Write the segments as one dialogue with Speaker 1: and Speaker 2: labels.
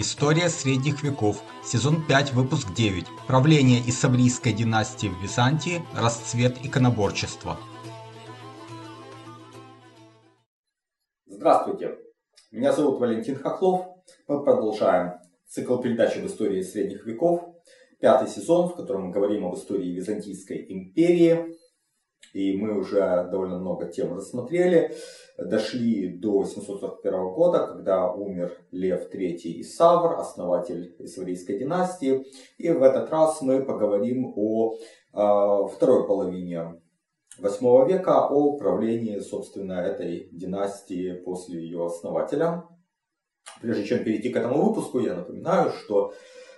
Speaker 1: История средних веков. Сезон 5, выпуск 9. Правление Исаврийской династии в Византии. Расцвет иконоборчества.
Speaker 2: Здравствуйте, меня зовут Валентин Хохлов. Мы продолжаем цикл передач об истории средних веков. Пятый сезон, в котором мы говорим об истории Византийской империи. И мы уже довольно много тем рассмотрели. Дошли до 741 года, когда умер Лев III Исавр, основатель Исаврийской династии. И в этот раз мы поговорим о э, второй половине 8 века, о правлении, собственно, этой династии после ее основателя. Прежде чем перейти к этому выпуску, я напоминаю, что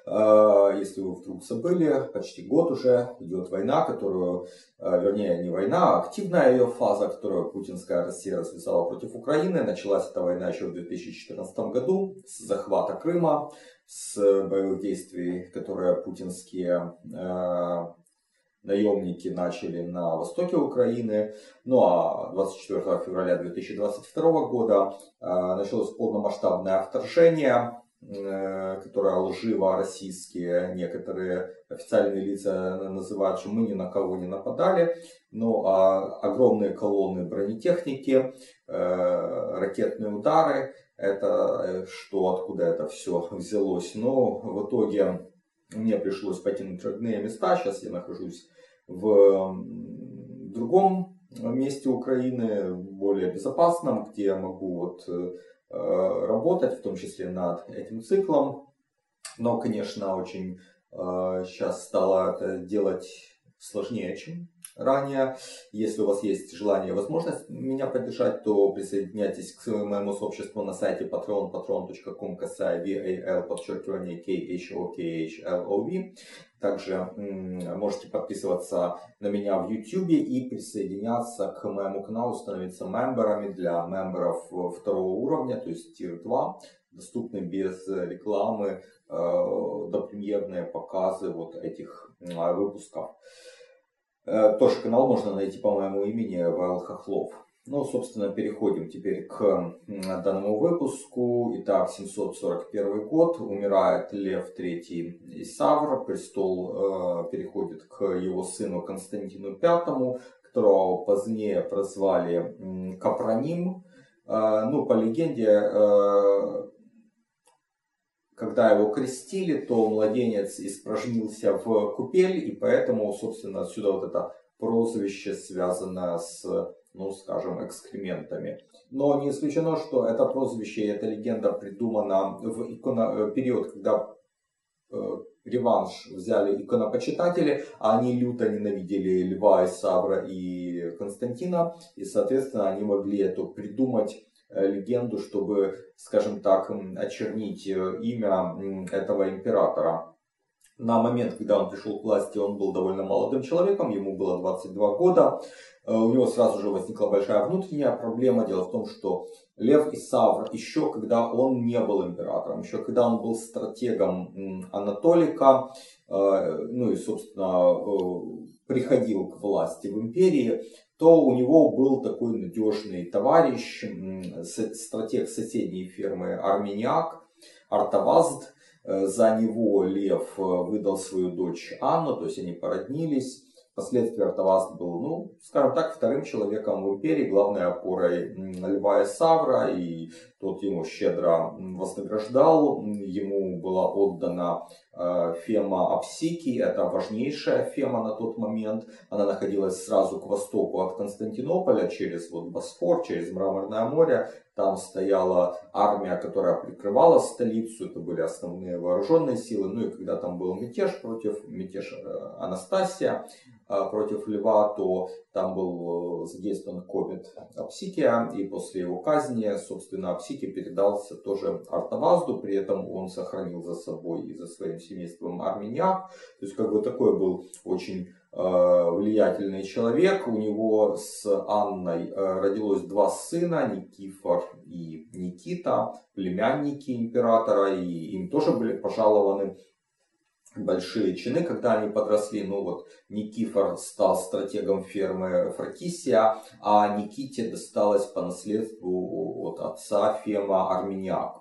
Speaker 2: если вы вдруг забыли, почти год уже идет война, которую, а, вернее, не война, а активная ее фаза, которую путинская Россия развязала против Украины. Началась эта война еще в 2014 году с захвата Крыма, с боевых действий, которые путинские а, наемники начали на востоке Украины. Ну а 24 февраля 2022 года началось полномасштабное вторжение Э, которая лживо российские некоторые официальные лица называют, что мы ни на кого не нападали. Ну а огромные колонны бронетехники, э, ракетные удары, это э, что, откуда это все взялось. Но в итоге мне пришлось покинуть родные места. Сейчас я нахожусь в другом месте Украины, более безопасном, где я могу вот работать, в том числе над этим циклом. Но, конечно, очень сейчас э, стало это делать сложнее, чем ранее. Если у вас есть желание и возможность меня поддержать, то присоединяйтесь к моему сообществу на сайте patreon, patreon.com, касая VAL, подчеркивание KHOKHLOV. Также можете подписываться на меня в YouTube и присоединяться к моему каналу, становиться мемберами для мемберов второго уровня, то есть Tier 2 доступны без рекламы, э, допремьерные показы вот этих выпусков. Э, тоже канал можно найти по моему имени Вайл Хохлов. Ну, собственно, переходим теперь к данному выпуску. Итак, 741 год, умирает Лев III Исавр, престол э, переходит к его сыну Константину V, которого позднее прозвали Капроним. Э, ну, по легенде, э, когда его крестили, то младенец испражнился в купель, и поэтому, собственно, отсюда вот это прозвище связано с, ну, скажем, экскрементами. Но не исключено, что это прозвище и эта легенда придумана в иконо... Э, период, когда э, реванш взяли иконопочитатели, а они люто ненавидели Льва, Исавра и Константина, и, соответственно, они могли это придумать легенду, чтобы, скажем так, очернить э, имя этого императора. На момент, когда он пришел к власти, он был довольно молодым человеком, ему было 22 года. Э, у него сразу же возникла большая внутренняя проблема. Дело в том, что Лев Исавр, еще когда он не был императором, еще когда он был стратегом Анатолика, ну и, собственно, приходил к власти в империи, то у него был такой надежный товарищ, стратег соседней фермы Армениак, Артавазд. Э, за него Лев э, выдал свою дочь Анну, то есть они породнились. Впоследствии Артаваст был, ну, скажем так, вторым человеком в империи, главной опорой Льва и Савра, и тот ему щедро вознаграждал. Ему была отдана э, фема Апсики, это важнейшая фема на тот момент. Она находилась сразу к востоку от Константинополя, через вот Босфор, через Мраморное море. Там стояла армия, которая прикрывала столицу, это были основные вооруженные силы. Ну и когда там был мятеж против, мятеж э, Анастасия, а, против Льва, то там был э, задействован комет Апсикия, и после его казни, собственно, Апсикий передался тоже Артавазду, при этом он сохранил за собой и за своим семейством Арминьяк, то есть как бы такой был очень э, влиятельный человек. У него с Анной э, родилось два сына, Никифор и Никита, племянники императора, и им тоже были пожалованы большие чины, когда они подросли. Ну вот Никифор стал стратегом фермы Фракисия, а Никите досталось по наследству от отца Фема Армениак.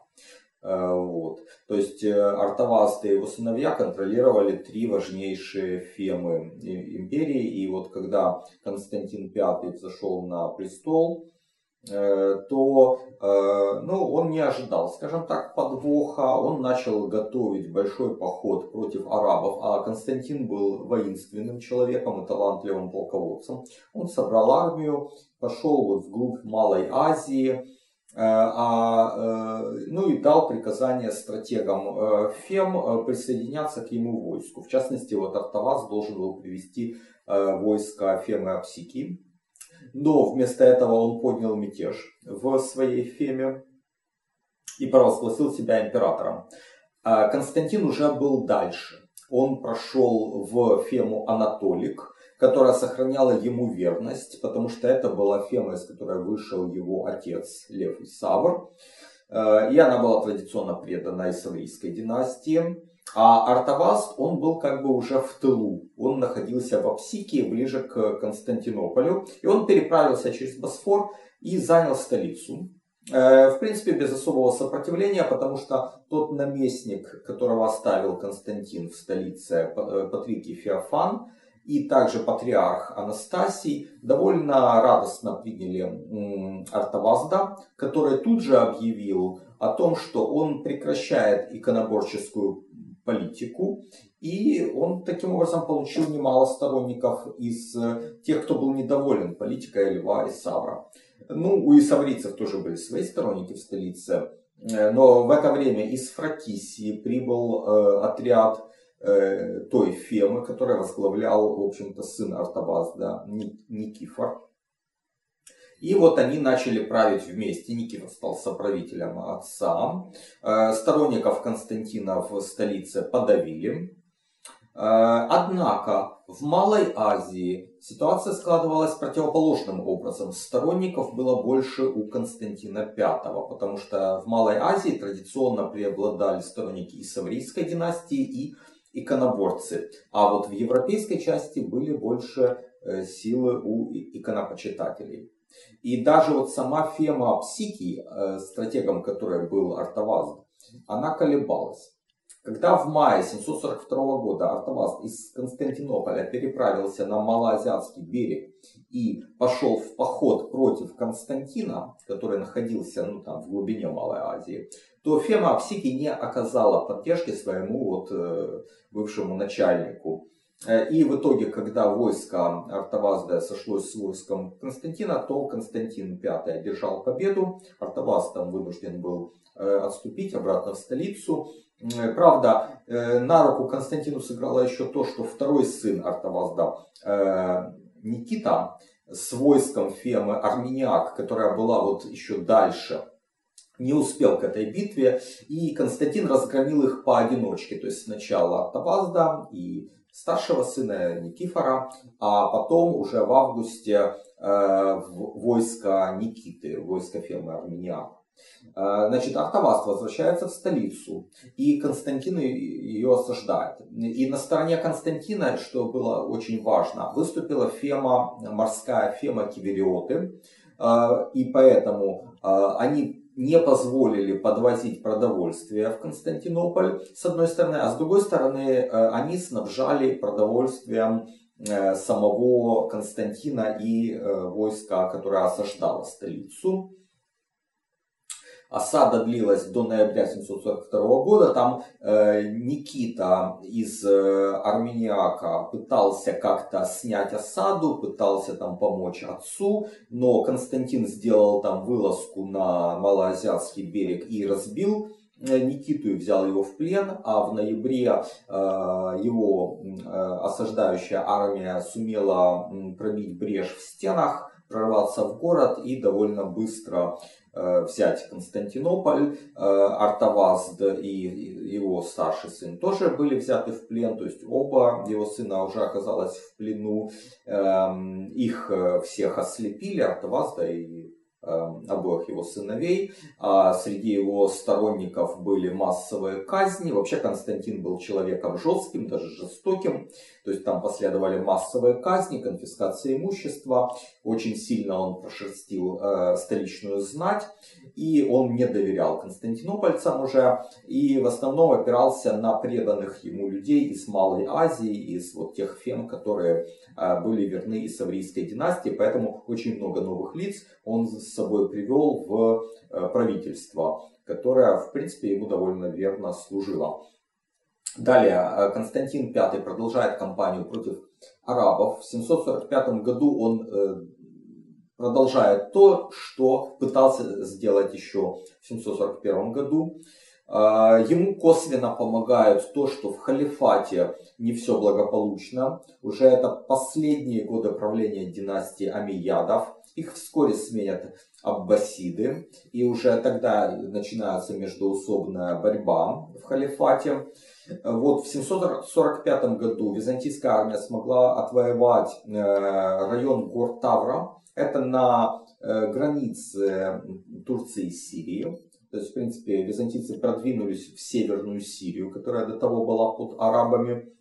Speaker 2: Вот. То есть Артаваст и его сыновья контролировали три важнейшие фемы империи. И вот когда Константин V взошел на престол, Э, то э, ну, он не ожидал, скажем так, подвоха. Он начал готовить большой поход против арабов, а Константин был воинственным человеком и талантливым полководцем. Он собрал армию, пошел вот вглубь Малой Азии, э, а, ну и дал приказание стратегам Фем присоединяться к ему войску. В частности, вот Артавас должен был привести войско Фемы Апсики, но вместо этого он поднял мятеж в своей феме и провозгласил себя императором. А Константин уже был дальше. Он прошел в фему Анатолик, которая сохраняла ему верность, потому что это была фема, из которой вышел его отец Лев Исавр. И она была традиционно предана Исаврийской династии. А Артаваст, он был как бы уже в тылу. Он находился в Апсике, ближе к Константинополю. И он переправился через Босфор и занял столицу. Э, в принципе, без особого сопротивления, потому что тот наместник, которого оставил Константин в столице, э, Патрикий Феофан, и также патриарх Анастасий довольно радостно приняли Артавазда, который тут же объявил о том, что он прекращает иконоборческую политику. И он таким образом получил немало сторонников из э, тех, кто был недоволен политикой Льва и Савра. Ну, у исаврийцев тоже были свои сторонники в столице. Э, но в это время из Фракисии прибыл э, отряд э, той Фемы, который возглавлял, в общем-то, сын Артабазда Никифор. И вот они начали править вместе. Никифор стал соправителем отца. Э, сторонников Константина в столице подавили. Э, однако в Малой Азии ситуация складывалась противоположным образом. Сторонников было больше у Константина V, потому что в Малой Азии традиционно преобладали сторонники Исаврийской династии и иконоборцы. А вот в европейской части были больше э, силы у иконопочитателей. И даже вот сама Фема Псики, э, стратегом которой был Артавазд, она колебалась. Когда в мае 742 года Артавазд из Константинополя переправился на Малоазиатский берег и пошел в поход против Константина, который находился ну, там, в глубине Малой Азии, то Фема Апсики не оказала поддержки своему вот, э, бывшему начальнику и в итоге, когда войско Артавазда сошлось с войском Константина, то Константин V одержал победу. Артаваз там вынужден был э, отступить обратно в столицу. Э, правда, на руку Константину сыграло еще то, что второй сын Артавазда, Никита, с войском Фемы Армениак, которая была вот еще дальше, не успел к этой битве, и Константин разгромил их поодиночке. То есть сначала Артавазда и старшего сына Никифора, а потом уже в августе э, войско Никиты, войско фермы Армения. Э, значит, Артаваст возвращается в столицу, и Константин ее осаждает. И на стороне Константина, что было очень важно, выступила фема, морская фема Кивериоты, э, и поэтому они не позволили подвозить продовольствие в Константинополь, с одной стороны, а с другой стороны, э, они снабжали продовольствием э, самого Константина и э, войска, которое осаждало столицу. Осада длилась до ноября 742 года. Там э, Никита из э, Армениака пытался как-то снять осаду, пытался там помочь отцу, но Константин сделал там вылазку на Малоазиатский берег и разбил э, Никиту и взял его в плен, а в ноябре э, его э, осаждающая армия сумела пробить брешь в стенах, прорваться в город и довольно быстро взять Константинополь, э, Артавазд и его старший сын тоже были взяты в плен, то есть оба его сына уже оказалось в плену, эм, их э, всех ослепили, Артавазда и обоих его сыновей. А среди его сторонников были массовые казни. Вообще Константин был человеком жестким, даже жестоким. То есть там последовали массовые казни, конфискация имущества. Очень сильно он прошерстил э, столичную знать. И он не доверял константинопольцам уже, и в основном опирался на преданных ему людей из Малой Азии, из вот тех фем, которые а, были верны Исаврийской династии, поэтому очень много новых лиц он с собой привел в э, правительство, которое, в принципе, ему довольно верно служило. Далее, э, Константин V продолжает кампанию против арабов. В 745 году он э, продолжает то, что пытался сделать еще в 741 году. А, ему косвенно помогают то, что в халифате не все благополучно. Уже это последние годы правления династии Амиядов. Их вскоре сменят аббасиды. И уже тогда начинается междоусобная борьба в халифате. Вот в 745 году византийская армия смогла отвоевать э, район гор Тавра. Это на э, границе Турции и Сирии. То есть, в принципе, византийцы продвинулись в северную Сирию, которая до того была под арабами.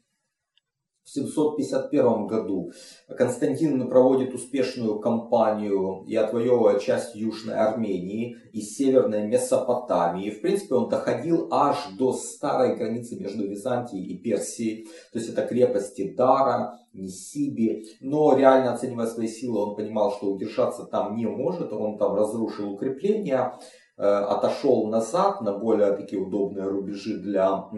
Speaker 2: В 751 году Константин проводит успешную кампанию и отвоевывает часть Южной Армении и Северной Месопотамии. В принципе, он доходил аж до старой границы между Византией и Персией. То есть это крепости Дара, Нисиби. Но реально оценивая свои силы, он понимал, что удержаться там не может. Он там разрушил укрепления отошел назад на более такие удобные рубежи для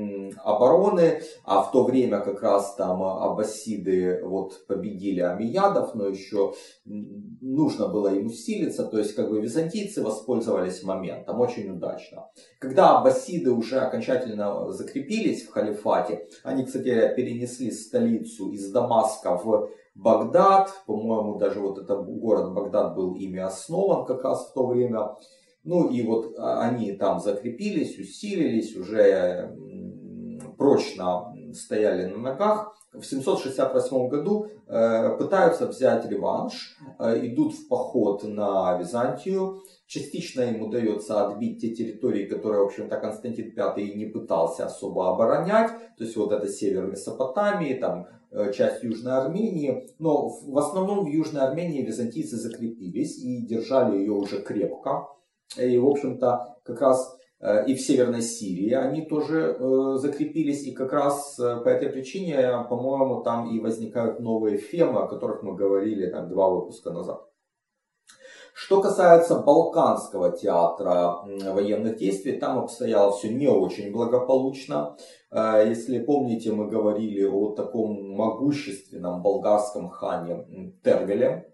Speaker 2: обороны, а в то время как раз там аббасиды вот победили амиядов, но еще нужно было им усилиться, то есть как бы византийцы воспользовались моментом очень удачно. Когда аббасиды уже окончательно закрепились в халифате, они, кстати, перенесли столицу из Дамаска в Багдад, по-моему, даже вот этот город Багдад был ими основан как раз в то время, ну и вот а, они там закрепились, усилились, уже прочно стояли на ногах. В 768 году э, пытаются взять реванш, э, идут в поход на Византию. Частично им удается отбить те территории, которые, в общем-то, Константин V не пытался особо оборонять. То есть вот это север Месопотамии, там э, часть Южной Армении. Но в основном в Южной Армении византийцы закрепились и держали ее уже крепко. И, в общем-то, как раз э, и в Северной Сирии они тоже э, закрепились. И как раз э, по этой причине, по-моему, там и возникают новые фемы, о которых мы говорили там, два выпуска назад. Что касается Балканского театра военных действий, там обстояло все не очень благополучно. Если помните, мы говорили о таком могущественном болгарском хане Тервеле,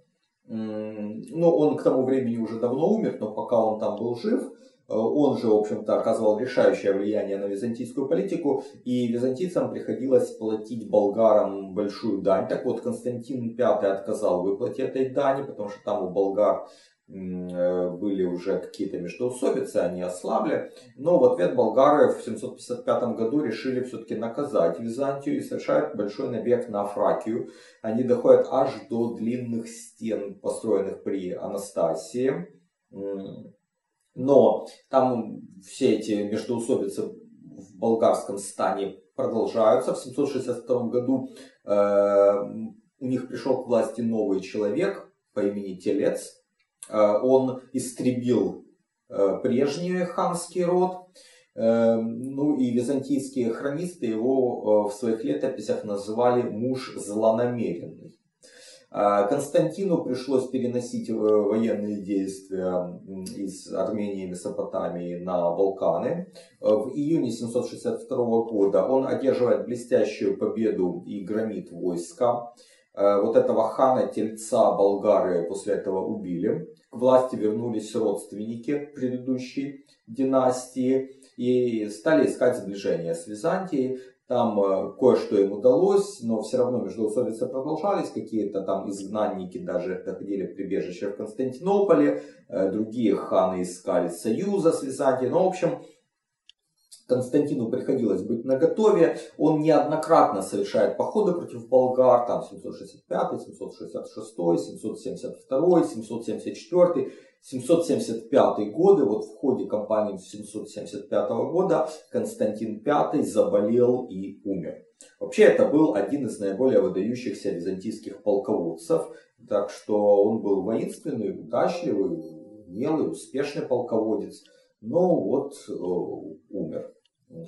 Speaker 2: ну, он к тому времени уже давно умер, но пока он там был жив, э, он же, в общем-то, оказывал решающее влияние на византийскую политику, и византийцам приходилось платить болгарам большую дань. Так вот, Константин V отказал в выплате этой дани, потому что там у болгар были уже какие-то междоусобицы, они ослабли. Но в ответ болгары в 755 году решили все-таки наказать Византию и совершают большой набег на Фракию. Они доходят аж до длинных стен, построенных при Анастасии. Но там все эти междоусобицы в болгарском стане продолжаются. В 762 году э, у них пришел к власти новый человек по имени Телец, Э, он истребил э, прежний ханский род. Э, ну и византийские хронисты его в своих летописях называли муж злонамеренный. Константину пришлось переносить военные действия из Армении и Месопотамии на Балканы. В июне 762 года он одерживает блестящую победу и громит войска. Вот этого хана Тельца болгары после этого убили к власти вернулись родственники предыдущей династии и стали искать сближение с Византией. Там э, кое-что им удалось, но все равно междоусобицы продолжались. Какие-то там изгнанники даже находили прибежище в Константинополе. Э, другие ханы искали союза с Византией. Ну, в общем, Константину приходилось быть наготове. Он неоднократно совершает походы против болгар, там 765, 766, 772, 774, 775 годы. Вот в ходе кампании 775 года Константин V заболел и умер. Вообще это был один из наиболее выдающихся византийских полководцев, так что он был воинственный, удачливый, умелый, успешный полководец, но вот э, умер,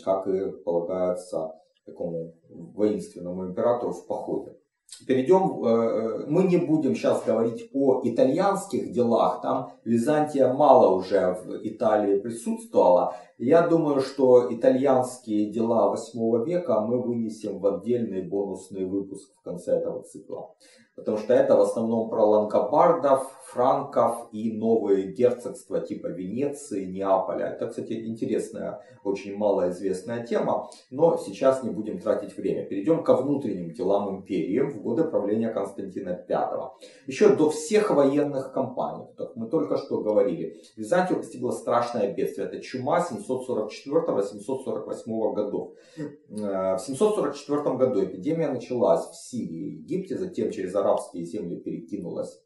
Speaker 2: как и полагается такому воинственному императору в походе. Перейдем, э, э, мы не будем сейчас говорить о итальянских делах, там Византия мало уже в Италии присутствовала. Я думаю, что итальянские дела 8 века мы вынесем в отдельный бонусный выпуск в конце этого цикла. Потому что это в основном про лангобардов, франков и новые герцогства типа Венеции, Неаполя. Это, кстати, интересная, очень малоизвестная тема, но сейчас не будем тратить время. Перейдем ко внутренним делам империи в годы правления Константина V. Еще до всех военных кампаний, как мы только что говорили, Византию постигла страшное бедствие. Это чума 744-748 годов. Э, в 744 году эпидемия началась в Сирии и Египте, затем через арабские земли перекинулась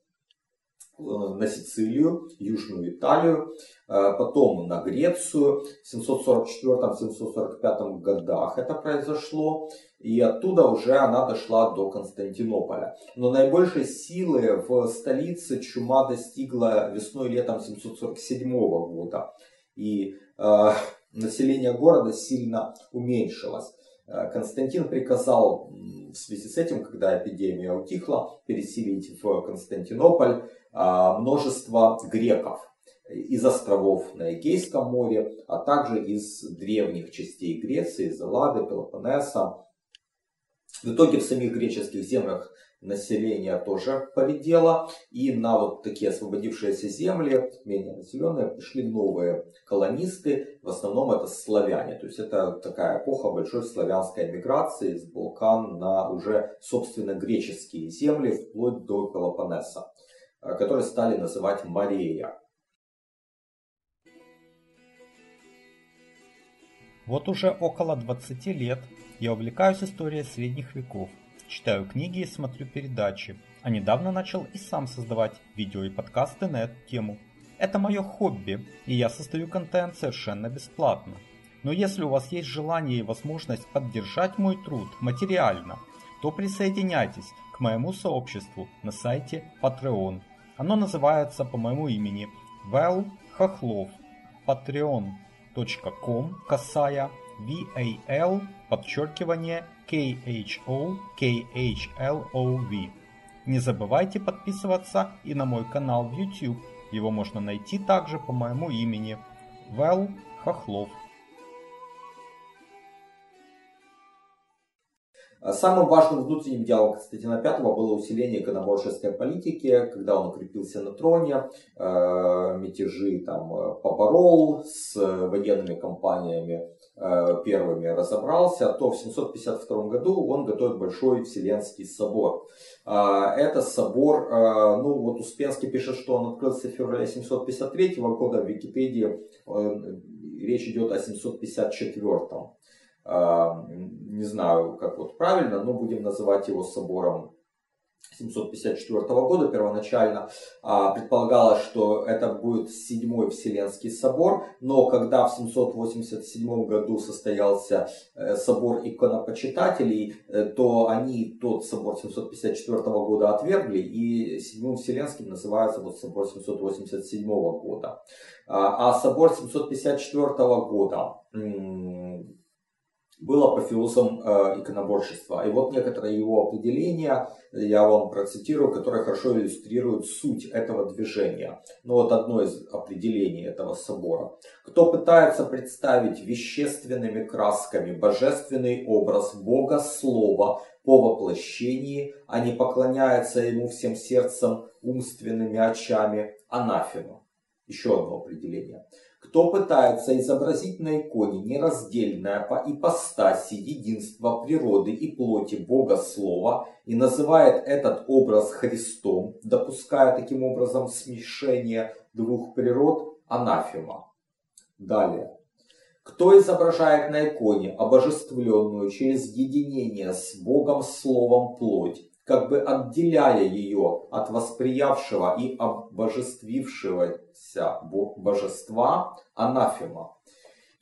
Speaker 2: на Сицилию, Южную Италию, э, потом на Грецию. В 744-745 годах это произошло. И оттуда уже она дошла до Константинополя. Но наибольшей силы в столице чума достигла весной летом 747 года. И э, население города сильно уменьшилось. Э, Константин приказал в связи с этим, когда эпидемия утихла, переселить в Константинополь множество греков из островов на Эгейском море, а также из древних частей Греции, из Эллады, Пелопоннеса. В итоге в самих греческих землях население тоже поредело. И на вот такие освободившиеся земли, менее населенные, пришли новые колонисты. В основном это славяне. То есть это такая эпоха большой славянской миграции с Балкан на уже собственно греческие земли, вплоть до Пелопоннеса, э, которые стали называть Мария.
Speaker 1: Вот уже около 20 лет я увлекаюсь историей средних веков Читаю книги и смотрю передачи, а недавно начал и сам создавать видео и подкасты на эту тему. Это мое хобби, и я создаю контент совершенно бесплатно. Но если у вас есть желание и возможность поддержать мой труд материально, то присоединяйтесь к моему сообществу на сайте Patreon. Оно называется по моему имени Вэл Хохлов. patreon.com касая VAL подчеркивание KHO-KHLOV. Не забывайте подписываться и на мой канал в YouTube. Его можно найти также по моему имени Вэл Хохлов.
Speaker 2: Самым важным внутренним делом Константина V было усиление иконоборческой политики, когда он укрепился на троне, э, мятежи там э, поборол, с военными кампаниями э, первыми разобрался, то в 752 году он готовит Большой Вселенский собор. Это собор, ну вот Успенский пишет, что он открылся в феврале 753 года, в Википедии речь идет о 754 не знаю, как вот правильно, но будем называть его собором 754 года первоначально а, предполагалось, что это будет седьмой Вселенский собор, но когда в 787 году состоялся э, собор иконопочитателей, э, то они тот собор 754 года отвергли, и седьмым Вселенским называется вот собор 787 года. А, а собор 754 года был апофеозом э, иконоборчества. И вот некоторые его определения, я вам процитирую, которые хорошо иллюстрируют суть этого движения. Ну вот одно из определений этого собора. Кто пытается представить вещественными красками божественный образ Бога Слова по воплощении, а не поклоняется ему всем сердцем, умственными очами, анафема. Еще одно определение. Кто пытается изобразить на иконе нераздельное по ипостаси единство природы и плоти Бога Слова и называет этот образ Христом, допуская таким образом смешение двух природ, анафема. Далее. Кто изображает на иконе обожествленную через единение с Богом Словом плоть, как бы отделяя ее от восприявшего и обожествившегося божества анафема.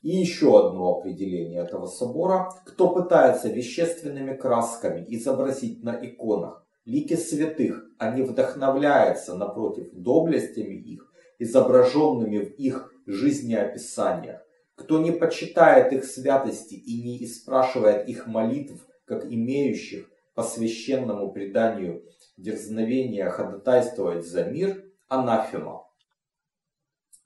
Speaker 2: И еще одно определение этого собора. Кто пытается вещественными красками изобразить на иконах лики святых, а не вдохновляется, напротив, доблестями их, изображенными в их жизнеописаниях, кто не почитает их святости и не испрашивает их молитв, как имеющих по священному преданию дерзновения ходатайствовать за мир, анафема.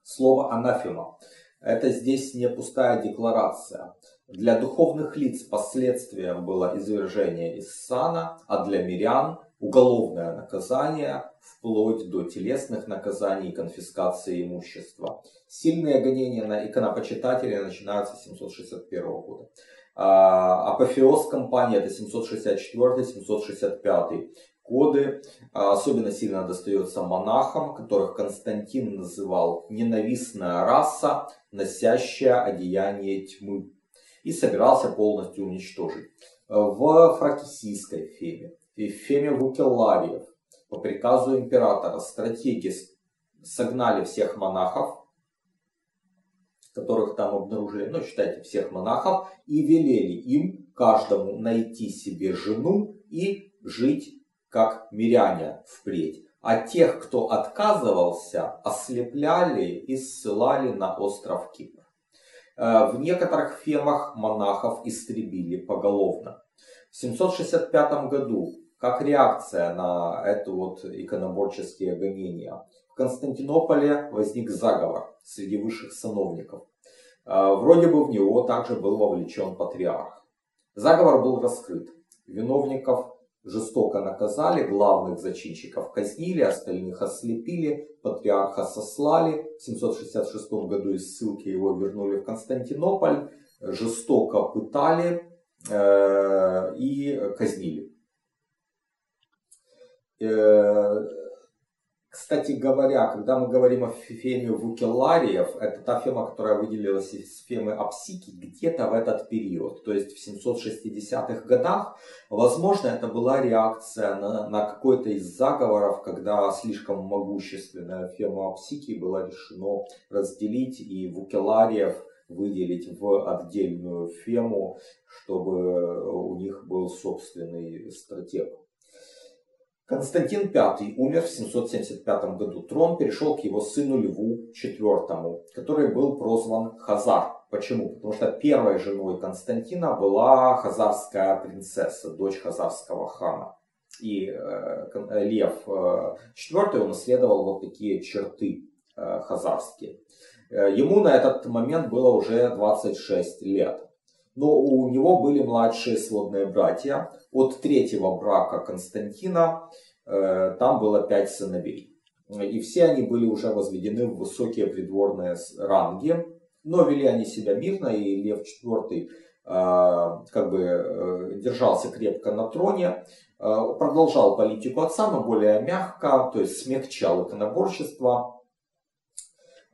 Speaker 2: Слово анафема – это здесь не пустая декларация. Для духовных лиц последствием было извержение из сана, а для мирян – уголовное наказание, вплоть до телесных наказаний и конфискации имущества. Сильные гонения на иконопочитателей начинаются с 761 года. А, апофеоз кампании это 764-765 годы. А, особенно сильно достается монахам, которых Константин называл ненавистная раса, носящая одеяние тьмы. И собирался полностью уничтожить. В фракисийской феме, в феме Вукеллариев, по приказу императора, стратеги согнали всех монахов, которых там обнаружили, ну, считайте, всех монахов, и велели им, каждому, найти себе жену и жить как миряне впредь. А тех, кто отказывался, ослепляли и ссылали на остров Кипр. Э, в некоторых фемах монахов истребили поголовно. В 765 году, как реакция на это вот иконоборческие гонения, в Константинополе возник заговор среди высших сановников. А, вроде бы в него также был вовлечен патриарх. Заговор был раскрыт. Виновников жестоко наказали, главных зачинщиков казнили, остальных ослепили, патриарха сослали. В 766 году из ссылки его вернули в Константинополь, жестоко пытали э, и казнили. Э, кстати говоря, когда мы говорим о феме Вукелариев, это та фема, которая выделилась из фемы Апсики где-то в этот период, то есть в 760-х годах. Возможно, это была реакция на, на какой-то из заговоров, когда слишком могущественная фема Апсики была решено разделить и Вукелариев выделить в отдельную фему, чтобы у них был собственный стратег. Константин V умер в 775 году. Трон перешел к его сыну Льву IV, который был прозван Хазар. Почему? Потому что первой женой Константина была хазарская принцесса, дочь хазарского хана. И э, Лев э, IV унаследовал вот такие черты э, хазарские. Э, ему на этот момент было уже 26 лет но у него были младшие сводные братья. От третьего брака Константина э, там было пять сыновей. И все они были уже возведены в высокие придворные ранги, но вели они себя мирно, и Лев IV э, как бы э, держался крепко на троне, продолжал политику отца, но более мягко, то есть смягчал иконоборчество,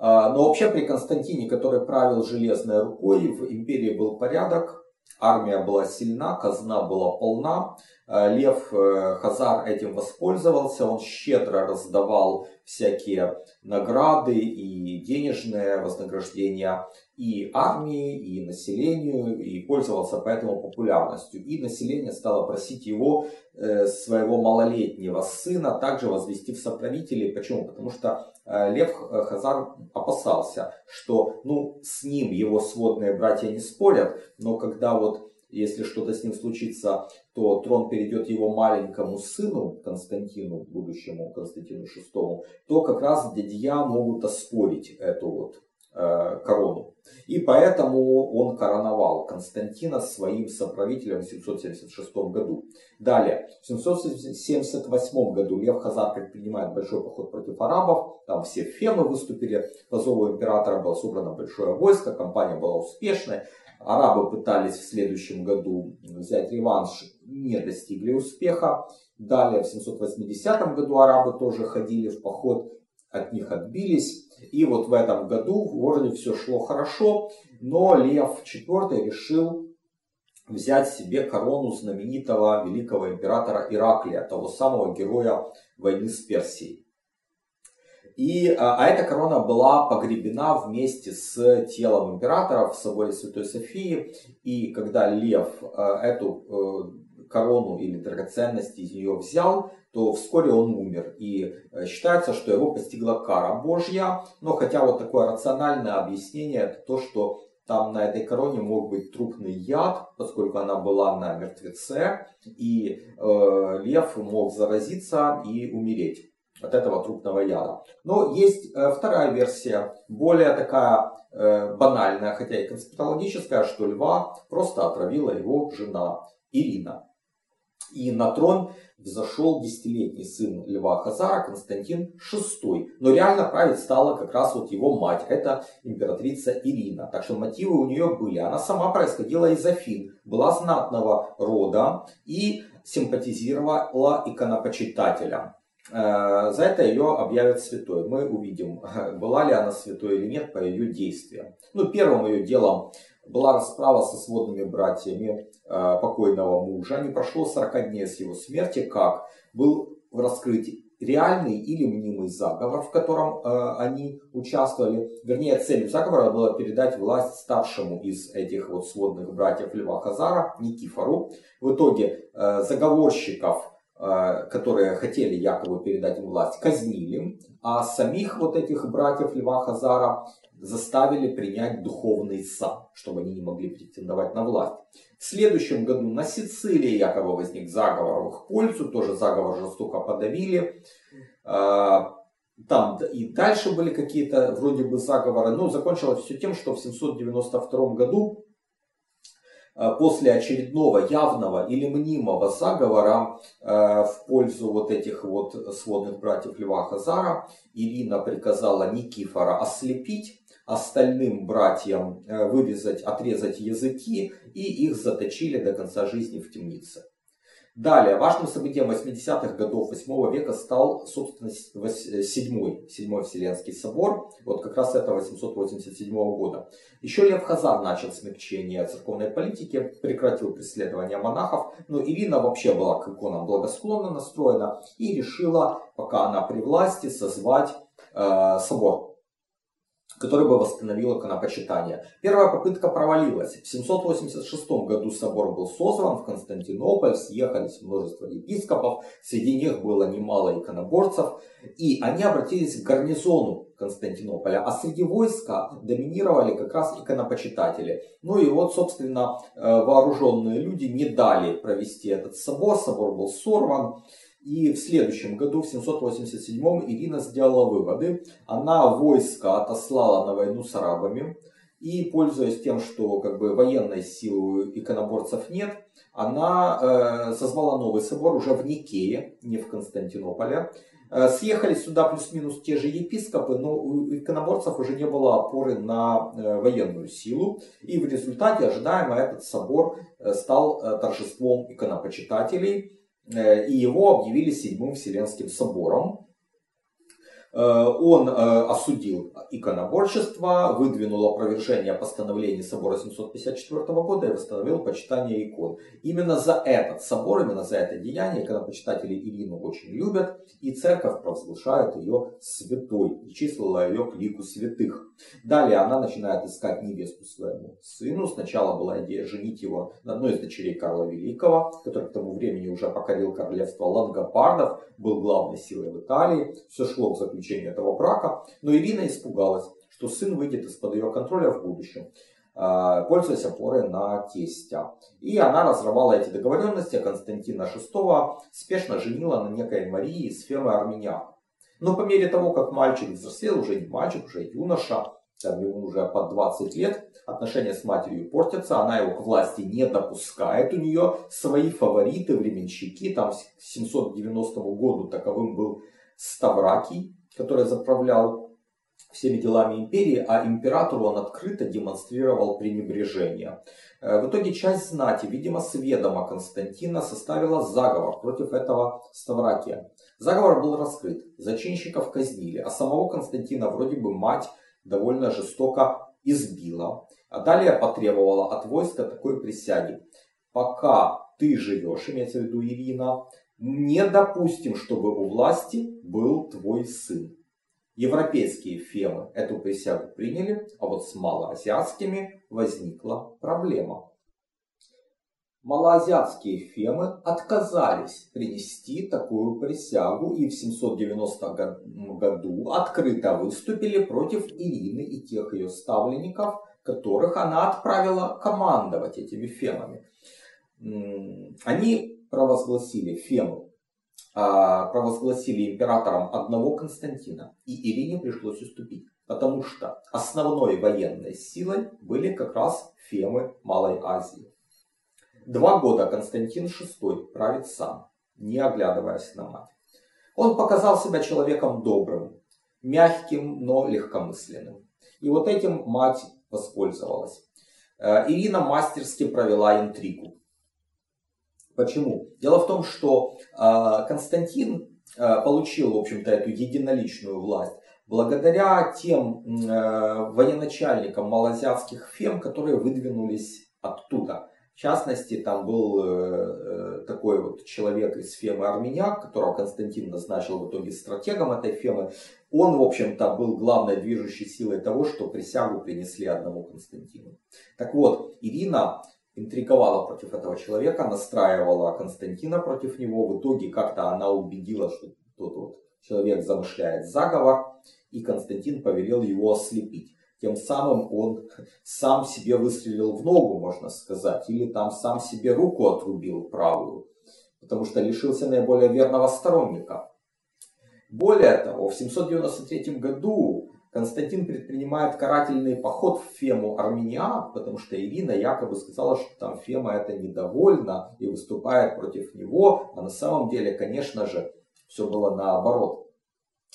Speaker 2: но вообще при Константине, который правил железной рукой, в империи был порядок, армия была сильна, казна была полна. А, Лев э, Хазар этим воспользовался, он щедро раздавал всякие награды и денежные вознаграждения и армии, и населению, и пользовался поэтому популярностью. И население стало просить его, э, своего малолетнего сына, также возвести в соправителей. Почему? Потому что э, Лев Хазар опасался, что ну, с ним его сводные братья не спорят, но когда вот если что-то с ним случится, то трон перейдет его маленькому сыну Константину, будущему Константину VI, то как раз дядья могут оспорить эту вот Э, корону. И поэтому он короновал Константина своим соправителем в 776 году. Далее, в 778 году Лев Хазар предпринимает большой поход против арабов. Там все фемы выступили. По зову императора было собрано большое войско. Кампания была успешной. Арабы пытались в следующем году взять реванш, не достигли успеха. Далее в 780 году арабы тоже ходили в поход, от них отбились. И вот в этом году в городе все шло хорошо, но Лев IV решил взять себе корону знаменитого великого императора Ираклия, того самого героя войны с Персией. И, а, а эта корона была погребена вместе с телом императора в соборе Святой Софии. И когда Лев а, эту э, корону или драгоценности из нее взял, то вскоре он умер. И э, считается, что его постигла кара Божья. Но хотя вот такое рациональное объяснение, это то, что там на этой короне мог быть трупный яд, поскольку она была на мертвеце, и э, лев мог заразиться и умереть от этого трупного яда. Но есть э, вторая версия, более такая э, банальная, хотя и конспирологическая, что льва просто отравила его жена Ирина. И на трон взошел десятилетний сын Льва Хазара Константин VI. Но реально править стала как раз вот его мать, это императрица Ирина. Так что мотивы у нее были. Она сама происходила из Афин, была знатного рода и симпатизировала иконопочитателям. Э, за это ее объявят святой. Мы увидим, была ли она святой или нет по ее действиям. Ну, первым ее делом была расправа со сводными братьями э, покойного мужа. Не прошло 40 дней с его смерти, как был раскрыт реальный или мнимый заговор, в котором э, они участвовали. Вернее, целью заговора было передать власть старшему из этих вот сводных братьев Льва Хазара, Никифору. В итоге заговорщиков которые хотели якобы передать им власть, казнили, а самих вот этих братьев Льва Хазара заставили принять духовный сан, чтобы они не могли претендовать на власть. В следующем году на Сицилии якобы возник заговор в их пользу, тоже заговор жестоко подавили. Э, там и дальше были какие-то вроде бы заговоры, но закончилось все тем, что в 792 году Э, после очередного явного или мнимого заговора э, в пользу вот этих вот сводных братьев Льва Хазара, Ирина приказала Никифора ослепить, остальным братьям э, вырезать, отрезать языки и их заточили до конца жизни в темнице. Далее, важным событием 80-х годов 8 века стал, собственно, седьмой, седьмой Вселенский собор, вот как раз это 887 года. Еще Лев Хазар начал смягчение церковной политики, прекратил преследование монахов, но Ирина вообще была к иконам благосклонно настроена и решила, пока она при власти, созвать э, собор который бы восстановил иконопочитание. Первая попытка провалилась. В 786 году собор был созван в Константинополь, съехались множество епископов, среди них было немало иконоборцев, и они обратились к гарнизону Константинополя, а среди войска доминировали как раз иконопочитатели. Ну и вот, собственно, э, вооруженные люди не дали провести этот собор, собор был сорван. И в следующем году, в 787-м, Ирина сделала выводы. Она войско отослала на войну с арабами. И, пользуясь тем, что как бы, военной силы иконоборцев нет, она э, созвала новый собор уже в Никее, не в Константинополе. Э, съехали сюда плюс-минус те же епископы, но у иконоборцев уже не было опоры на э, военную силу. И в результате ожидаемо этот собор э, стал э, торжеством иконопочитателей и его объявили Седьмым Вселенским собором. Э, он э, осудил иконоборчество, выдвинул опровержение постановлений собора 754 года и восстановил почитание икон. Именно за этот собор, именно за это деяние иконопочитатели Ирину очень любят, и церковь провозглашает ее святой и числила ее к лику святых. Далее она начинает искать невесту своему сыну. Сначала была идея женить его на одной из дочерей Карла Великого, который к тому времени уже покорил королевство Лангопардов, был главной силой в Италии. Все шло к заключению заключения этого брака, но Ирина испугалась, что сын выйдет из-под ее контроля в будущем, а, пользуясь опорой на тестя. И она разрывала эти договоренности, а Константина VI спешно женила на некой Марии из фемы армянян. Но по мере того, как мальчик взрослел, уже не мальчик, уже юноша, там ему уже под 20 лет, отношения с матерью портятся, она его к власти не допускает, у нее свои фавориты, временщики, там к 790 году таковым был Ставракий, который заправлял всеми делами империи, а императору он открыто демонстрировал пренебрежение. Э, в итоге часть знати, видимо, с ведома Константина составила заговор против этого Ставракия. Заговор был раскрыт, зачинщиков казнили, а самого Константина вроде бы мать довольно жестоко избила. А далее потребовала от войска такой присяги. Пока ты живешь, имеется в виду Ирина, не допустим, чтобы у власти был твой сын. Европейские фемы эту присягу приняли, а вот с малоазиатскими возникла проблема. малоазиатские фемы отказались принести такую присягу и в 790 году открыто выступили против Ирины и тех ее ставленников, которых она отправила командовать этими фемами. Они провозгласили фему, а, провозгласили императором одного Константина, и Ирине пришлось уступить, потому что основной военной силой были как раз фемы Малой Азии. Два года Константин VI правит сам, не оглядываясь на мать. Он показал себя человеком добрым, мягким, но легкомысленным. И вот этим мать воспользовалась. Э, Ирина мастерски провела интригу. Почему? Дело в том, что э, Константин э, получил, в общем-то, эту единоличную власть благодаря тем военачальникам малоазиатских фем, которые выдвинулись оттуда. В частности, там был э, такой вот человек из Фемы Армяняк, которого Константин назначил в итоге стратегом этой Фемы. Он, в общем-то, был главной движущей силой того, что присягу принесли одному Константину. Так вот, Ирина интриговала против этого человека, настраивала Константина против него. В итоге как-то она убедила, что тот вот человек замышляет заговор, и Константин повелел его ослепить. Тем самым он сам себе выстрелил в ногу, можно сказать, или там сам себе руку отрубил правую, потому что лишился наиболее верного сторонника. Более того, в 793 году Константин предпринимает карательный поход в Фему Армения, потому что Ирина якобы сказала, что там Фема это недовольна и выступает против него, а на самом деле, конечно же, все было наоборот.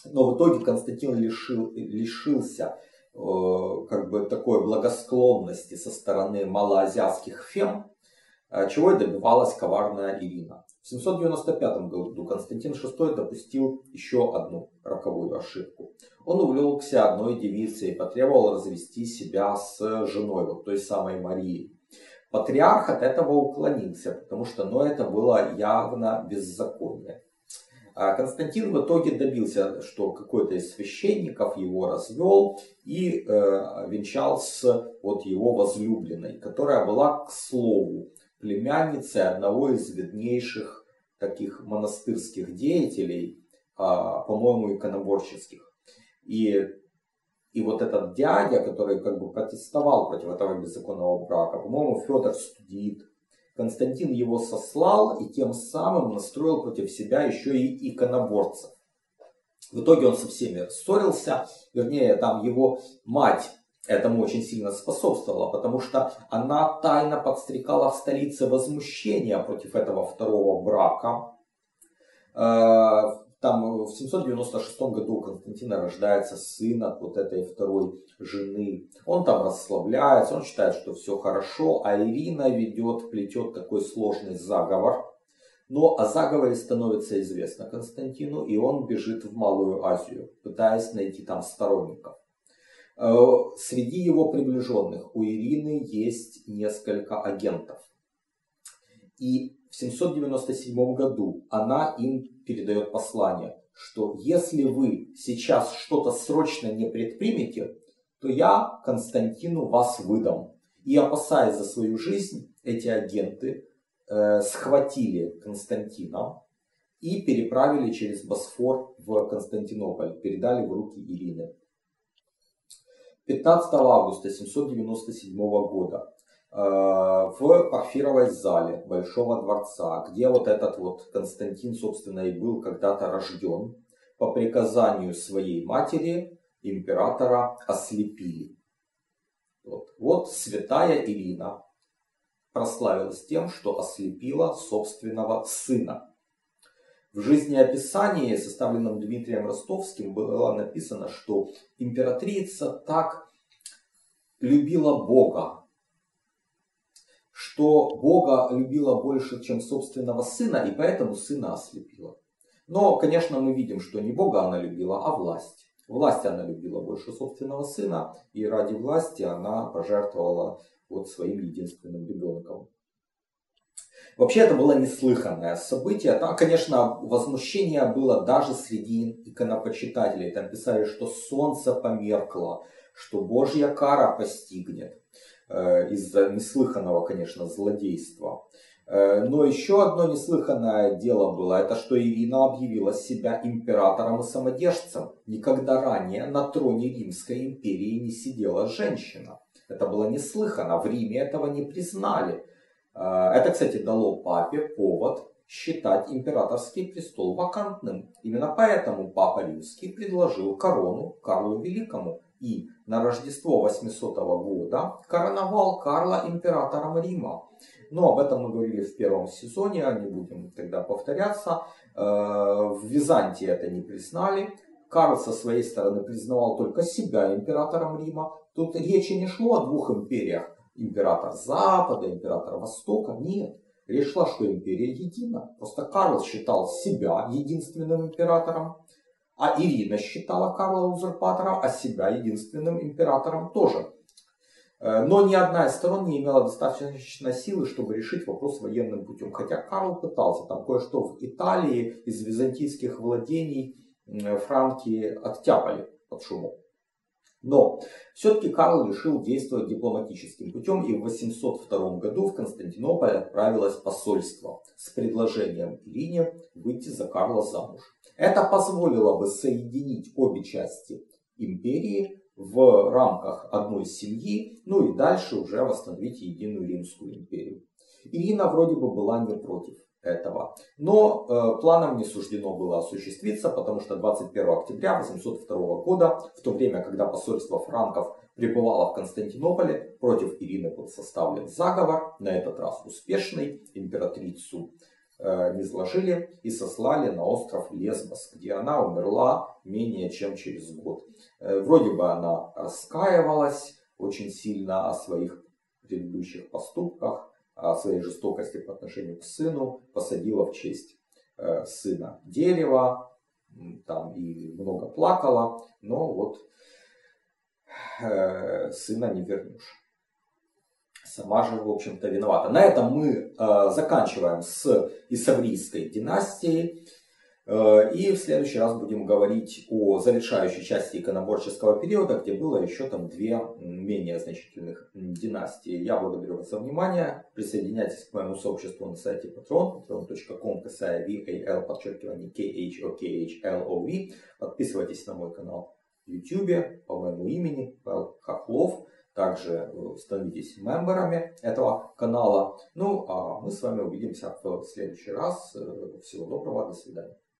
Speaker 2: Но в итоге Константин лишил, лишился Э, как бы такой благосклонности со стороны малоазиатских фем, чего и добивалась коварная Ирина. В 795 году Константин VI допустил еще одну роковую ошибку. Он увлекся одной девицей и потребовал развести себя с женой, вот той самой Марией. Патриарх от этого уклонился, потому что ну, это было явно беззаконие. А Константин в итоге добился, что какой-то из священников его развел и э, венчал с вот его возлюбленной, которая была, к слову, племянницей одного из виднейших таких монастырских деятелей, э, по-моему, иконоборческих. И, и вот этот дядя, который как бы протестовал против этого беззаконного брака, по-моему, Федор Студит, Константин его сослал и тем самым настроил против себя еще и иконоборцев. В итоге он со всеми ссорился, вернее, там его мать этому очень сильно способствовала, потому что она тайно подстрекала в столице возмущения против этого второго брака. Э, там в 796 году у Константина рождается сын от вот этой второй жены. Он там расслабляется, он считает, что все хорошо, а Ирина ведет, плетет такой сложный заговор. Но о заговоре становится известно Константину, и он бежит в Малую Азию, пытаясь найти там сторонников. Э, среди его приближенных у Ирины есть несколько агентов. И в 797 году она им передает послание, что если вы сейчас что-то срочно не предпримете, то я Константину вас выдам. И опасаясь за свою жизнь, эти агенты э, схватили Константина и переправили через Босфор в Константинополь, передали в руки Ирины. 15 августа 797 года Э, в Парфировой зале Большого дворца, где вот этот вот Константин, собственно, и был когда-то рожден, по приказанию своей матери императора ослепили. Вот, вот святая Ирина прославилась тем, что ослепила собственного сына. В жизнеописании, составленном Дмитрием Ростовским, было написано, что императрица так любила Бога, что Бога любила больше, чем собственного сына, и поэтому сына ослепила. Но, конечно, мы видим, что не Бога она любила, а власть. Власть она любила больше собственного сына, и ради власти она пожертвовала вот своим единственным ребенком. Вообще это было неслыханное событие. Там, конечно, возмущение было даже среди иконопочитателей. Там писали, что солнце померкло, что Божья кара постигнет. Э, из-за неслыханного, конечно, злодейства. Э, но еще одно неслыханное дело было, это что Ирина объявила себя императором и самодержцем. Никогда ранее на троне Римской империи не сидела женщина. Это было неслыханно, в Риме этого не признали. Э, это, кстати, дало папе повод считать императорский престол вакантным. Именно поэтому Папа Римский предложил корону Карлу Великому и на Рождество 800 года короновал Карла императором Рима. Но об этом мы говорили в первом сезоне, не будем тогда повторяться. Э, в Византии это не признали. Карл со своей стороны признавал только себя императором Рима. Тут речи не шло о двух империях. Император Запада, император Востока. Нет. Речь шла, что империя едина. Просто Карл считал себя единственным императором, а Ирина считала Карла узурпатором, а себя единственным императором тоже. Э, но ни одна из сторон не имела достаточно силы, чтобы решить вопрос военным путем. Хотя Карл пытался, там кое-что в Италии из византийских владений франки оттяпали под шумом. Но все-таки Карл решил действовать дипломатическим путем, и в 802 году в Константинополь отправилось посольство с предложением Ирине выйти за Карла замуж. Это позволило бы соединить обе части империи в рамках одной семьи, ну и дальше уже восстановить единую Римскую империю. Ирина вроде бы была не против этого. Но э, планам не суждено было осуществиться, потому что 21 октября 802 года, в то время, когда посольство франков пребывало в Константинополе, против Ирины был составлен заговор, на этот раз успешный, императрицу э, не сложили и сослали на остров Лесбос, где она умерла менее чем через год. Э, вроде бы она раскаивалась очень сильно о своих предыдущих поступках, о своей жестокости по отношению к сыну, посадила в честь э, сына дерево, там и много плакала, но вот э, сына не вернешь. Сама же, в общем-то, виновата. На этом мы э, заканчиваем с Исаврийской династией. Э, и в следующий раз будем говорить о завершающей части иконоборческого периода, где было еще там две менее значительных династии. Я благодарю вас за внимание. Присоединяйтесь к моему сообществу на сайте patreon, patreon.com, касая VAL, подчеркивание KHOKHLOV. Подписывайтесь на мой канал в YouTube по моему имени, Павел Хохлов. Также становитесь мемберами этого канала. Ну, а мы с вами увидимся в следующий раз. Всего доброго, до свидания.